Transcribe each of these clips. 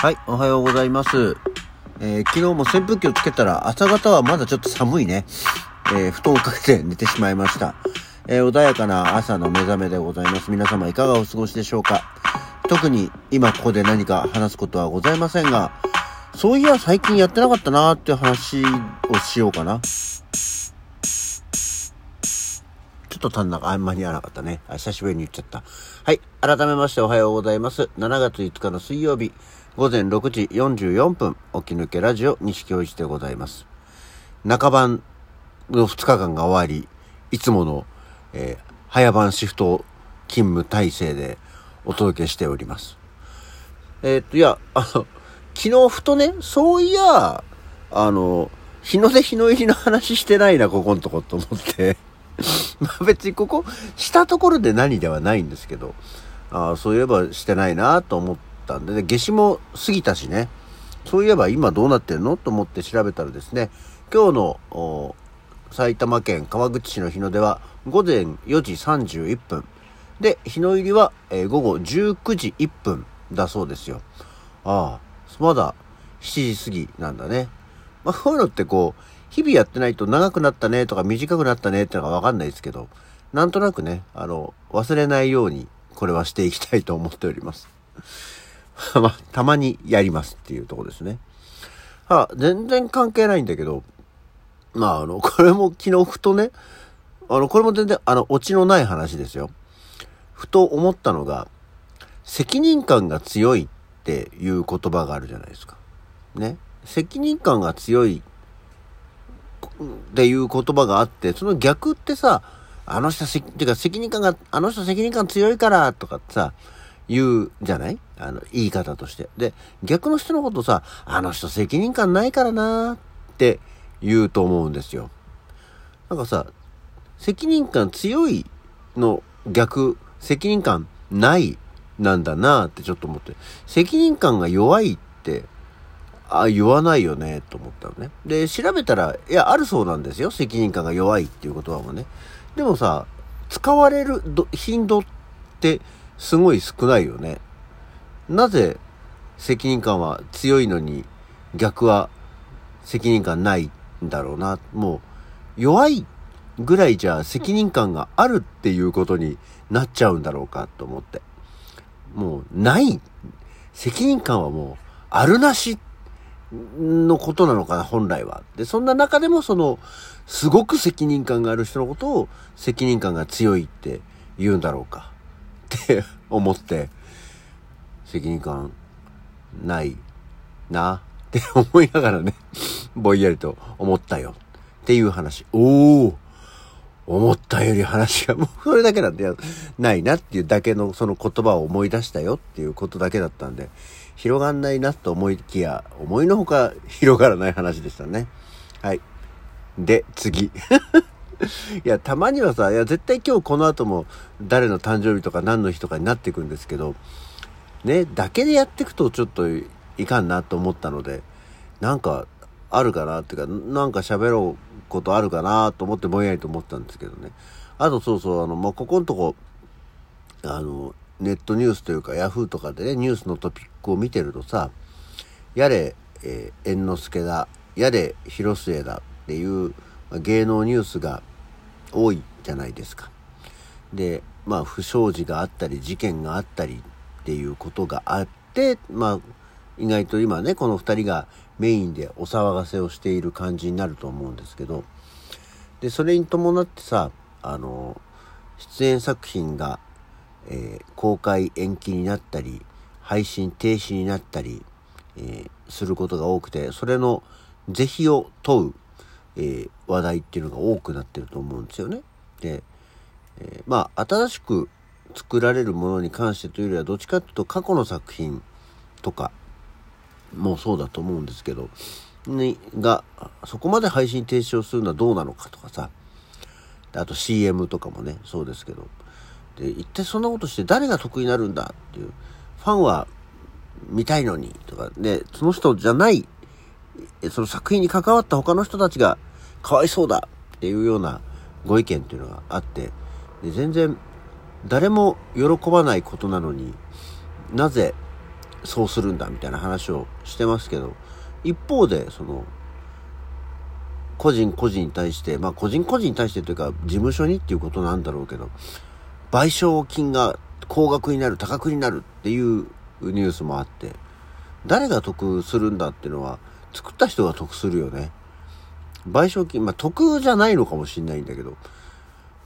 はい、おはようございます。えー昨日も扇風機をつけたら朝方はまだちょっと寒いね。えー布団をかけて寝てしまいました。えー穏やかな朝の目覚めでございます。皆様いかがお過ごしでしょうか特に今ここで何か話すことはございませんが、そういや最近やってなかったなーって話をしようかな。ちょっと足んなか、あんまり合わなかったね。久しぶりに言っちゃった。はい。改めましておはようございます。7月5日の水曜日、午前6時44分、起き抜けラジオ西京一でございます。中晩の2日間が終わり、いつもの、えー早番シフト勤務体制でお届けしております。えーっと、いや、あの、昨日ふとね、そういや、あの、日の出日の入りの話してないな、ここんとこと思って。まあ別にここ、したところで何ではないんですけど、あ、そういえばしてないなと思ってたんでね、夏至も過ぎたしね、そういえば今どうなってんの？と思って調べたらですね、今日の埼玉県川口市の日の出は午前4時31分。で、日の入りは、えー午後19時1分だそうですよ。ああ、まだ7時過ぎなんだね。まあ、こういうのってこう、日々やってないと長くなったねとか短くなったねってのがわかんないですけど、なんとなくね、あの、忘れないようにこれはしていきたいと思っております。まあ、たまにやりますっていうとこですね。はあ、全然関係ないんだけど、まあ、あの、これも昨日ふとね、あの、これも全然、あの、オチのない話ですよ。ふと思ったのが、責任感が強いっていう言葉があるじゃないですか。ね。責任感が強いっていう言葉があって、その逆ってさ、あの人、てか責任感が、あの人責任感強いからとかってさ、言うじゃない？あの、言い方として。で、逆の人のことさ、あの人責任感ないからなって言うと思うんですよ。なんかさ、責任感強いの逆、責任感ないなんだなってちょっと思って。責任感が弱いって、あ、言わないよね、と思ったのね。で、調べたら、いや、あるそうなんですよ。責任感が弱いっていう言葉もね。でもさ、使われる頻度ってすごい少ないよね。なぜ責任感は強いのに逆は責任感ないんだろうな。もう弱いぐらいじゃ責任感があるっていうことになっちゃうんだろうかと思って。もうない。責任感はもうあるなしのことなのかな、本来は。で、そんな中でもその、すごく責任感がある人のことを責任感が強いって言うんだろうか。って思って、責任感ないなって思いながらね、ぼんやりと思ったよ。っていう話。おー思ったより話がもうそれだけなんで、ないなっていうだけのその言葉を思い出したよっていうことだけだったんで、広がんないなと思いきや、思いのほか広がらない話でしたね。はい。で、次。いや、たまにはさ、いや、絶対今日この後も誰の誕生日とか何の日とかになっていくんですけど、ね、だけでやっていくとちょっといかんなと思ったので、なんかあるかなっていうか、なんか喋ろうことあるかなと思ってぼんやりと思ったんですけどね。あとそうそう、あの、まあ、ここのとこ、あの、ネットニュースというか、ヤフーとかでね、ニュースのトピックを見てるとさ、やれ、えー猿之助だ、やれ、広末だっていうまあ芸能ニュースが多いじゃないですか。で、まあ、不祥事があったり、事件があったりっていうことがあって、まあ、意外と今ね、この二人がメインでお騒がせをしている感じになると思うんですけど、で、それに伴ってさ、あの、出演作品が、えー公開延期になったり、配信停止になったり、えーすることが多くて、それの是非を問う、えー話題っていうのが多くなってると思うんですよね。で、えーまあ、新しく作られるものに関してというよりは、どっちかっていうと過去の作品とかもそうだと思うんですけど、に、が、そこまで配信停止をするのはどうなのかとかさ、あと CM とかもね、そうですけど、で、一体そんなことして誰が得になるんだっていう、ファンは見たいのにとか、で、その人じゃない、その作品に関わった他の人たちがかわいそうだっていうようなご意見っていうのがあって、で全然誰も喜ばないことなのになぜそうするんだみたいな話をしてますけど、一方で、その、個人個人に対して、まあ個人個人に対してというか、事務所にっていうことなんだろうけど、賠償金が高額になる、多額になるっていうニュースもあって、誰が得するんだっていうのは、作った人が得するよね。賠償金、まあ得じゃないのかもしんないんだけど、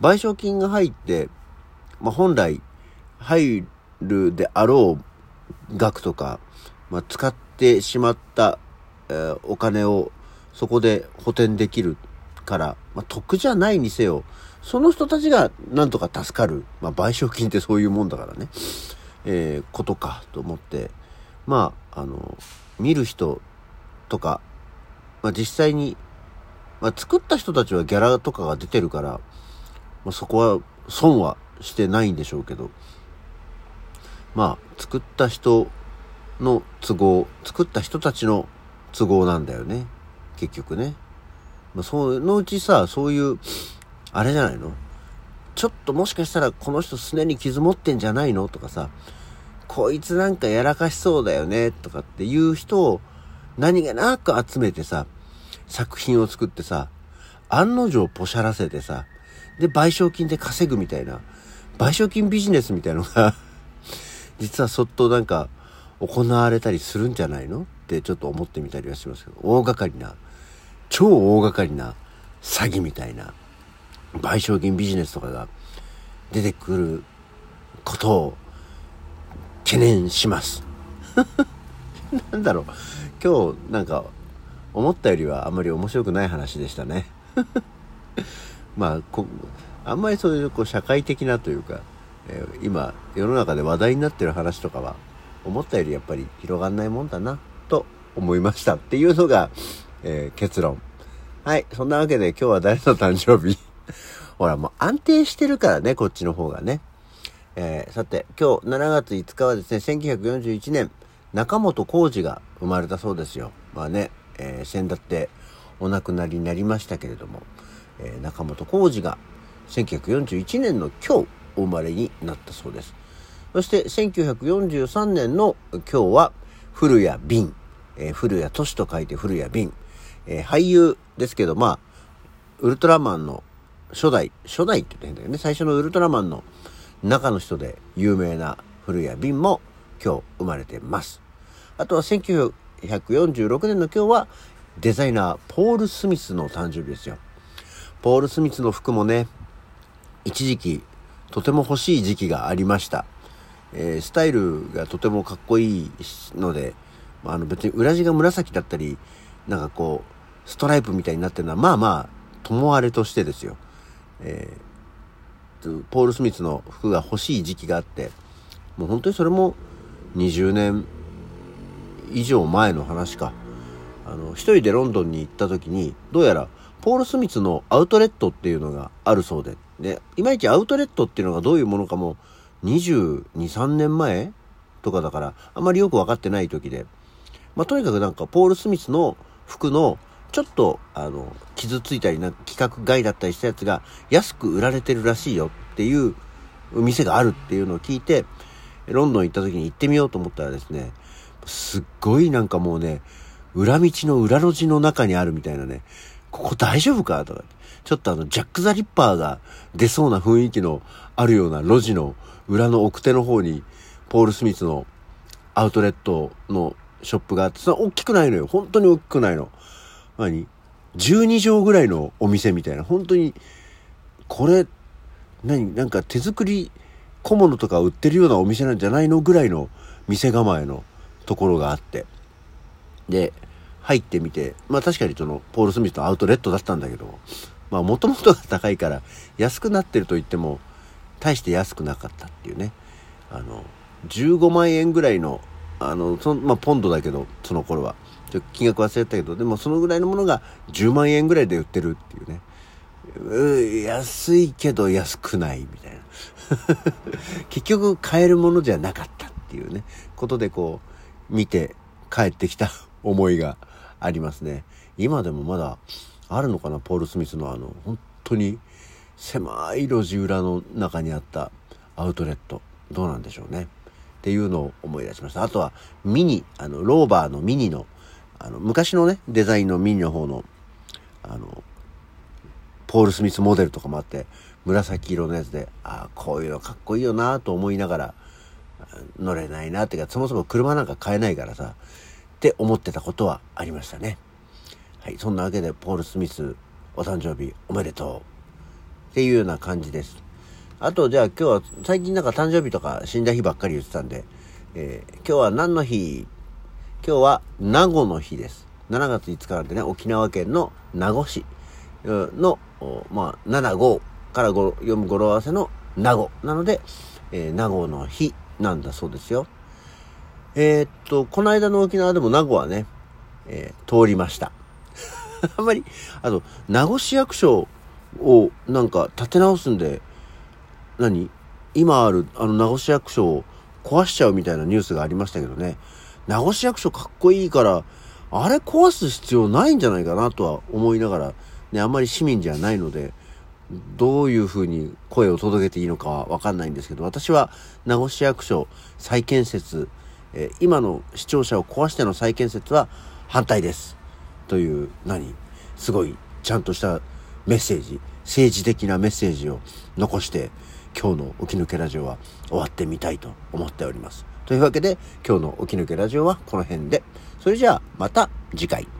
賠償金が入って、まあ本来入るであろう額とか、まあ使ってしまった、えー、お金をそこで補填できるから、まあ、得じゃないにせよ、その人たちがなんとか助かる。まあ、賠償金ってそういうもんだからね。えー、ことかと思って、まあ、あの、見る人とか、まあ、実際に、まあ、作った人たちはギャラとかが出てるから、まあ、そこは損はしてないんでしょうけど、まあ、作った人の都合、作った人たちの都合なんだよね。結局ね。まあ、そのうちさ、そういう、あれじゃないの？ちょっともしかしたらこの人すねに傷持ってんじゃないの？とかさ、こいつなんかやらかしそうだよね？とかっていう人を何気なく集めてさ、作品を作ってさ、案の定ポシャらせてさ、で、賠償金で稼ぐみたいな、賠償金ビジネスみたいなのが 実はそっとなんか行われたりするんじゃないの？ってちょっと思ってみたりはしますけど、大掛かりな超大掛かりな詐欺みたいな賠償金ビジネスとかが出てくることを懸念します。なんだろう。今日なんか思ったよりはあんまり面白くない話でしたね。まあこ、あんまりそういうこう社会的なというか、えー、今世の中で話題になってる話とかは思ったよりやっぱり広がんないもんだなと思いましたっていうのがえー、結論。はい。そんなわけで今日は誰の誕生日？ほら、もう安定してるからね、こっちの方がね。えー、さて、今日7月5日はですね、1941年、中本浩二が生まれたそうですよ。まあね、えー、先だってお亡くなりになりましたけれども、えー、中本浩二が1941年の今日お生まれになったそうです。そして1943年の今日は古谷敏、えー、古谷敏と書いて古谷敏。えー、俳優ですけど、まあ、ウルトラマンの初代、初代って言ってんだよね。最初のウルトラマンの中の人で有名な古谷瓶も今日生まれてます。あとは1946年の今日はデザイナーポール・スミスの誕生日ですよ。ポール・スミスの服もね、一時期とても欲しい時期がありました。えー、スタイルがとてもかっこいいので、あの別に裏地が紫だったり、なんかこう、ストライプみたいになってるのは、まあまあ、ともあれとしてですよ。えー、ポール・スミスの服が欲しい時期があって、もう本当にそれも20年以上前の話か。あの、一人でロンドンに行った時に、どうやら、ポール・スミスのアウトレットっていうのがあるそうで、で、いまいちアウトレットっていうのがどういうものかも、22、3年前とかだから、あんまりよくわかってない時で、まあ、とにかくなんか、ポール・スミスの服のちょっと、あの、傷ついたりな、規格外だったりしたやつが安く売られてるらしいよっていう店があるっていうのを聞いて、ロンドン行った時に行ってみようと思ったらですね、すっごいなんかもうね、裏道の裏路地の中にあるみたいなね、ここ大丈夫かとか、ちょっとあの、ジャック・ザ・リッパーが出そうな雰囲気のあるような路地の裏の奥手の方に、ポール・スミスのアウトレットのショップがあって、それ大きくないのよ。本当に大きくないの。何 ?12 畳ぐらいのお店みたいな。本当に、これ、何？なんか手作り小物とか売ってるようなお店なんじゃないのぐらいの店構えのところがあって。で、入ってみて、まあ確かにその、ポール・スミスのアウトレットだったんだけど、まあもともとが高いから安くなってると言っても、大して安くなかったっていうね。あの、15万円ぐらいのあの、その、まあ、ポンドだけど、その頃は。ちょ金額忘れたけど、でもそのぐらいのものが10万円ぐらいで売ってるっていうね。う安いけど安くないみたいな。結局買えるものじゃなかったっていうね、ことでこう、見て帰ってきた 思いがありますね。今でもまだあるのかな、ポール・スミスのあの、本当に狭い路地裏の中にあったアウトレット。どうなんでしょうね。っていうのを思い出しました。あとは、ミニ、あの、ローバーのミニの、あの、昔のね、デザインのミニの方の、あの、ポール・スミスモデルとかもあって、紫色のやつで、ああ、こういうのかっこいいよなと思いながら、乗れないなっていうか、そもそも車なんか買えないからさ、って思ってたことはありましたね。はい、そんなわけで、ポール・スミス、お誕生日おめでとう。っていうような感じです。あと、じゃあ今日は、最近なんか誕生日とか死んだ日ばっかり言ってたんで、えー、今日は何の日？今日は名護の日です。7月5日なんでね、沖縄県の名護市の、まあ、7号から読む語呂合わせの名護なので、えー、名護の日なんだそうですよ。えー、っと、この間の沖縄でも名護はね、えー、通りました。あんまり、あと、名護市役所をなんか建て直すんで、何？今あるあの名護市役所を壊しちゃうみたいなニュースがありましたけどね。名護市役所かっこいいから、あれ壊す必要ないんじゃないかなとは思いながら、ね、あんまり市民じゃないので、どういうふうに声を届けていいのかはわかんないんですけど、私は名護市役所再建設、えー、今の市庁舎を壊しての再建設は反対です。という、何すごいちゃんとしたメッセージ、政治的なメッセージを残して、今日の起き抜けラジオは終わってみたいと思っております。というわけで今日の起き抜けラジオはこの辺で。それじゃあまた次回。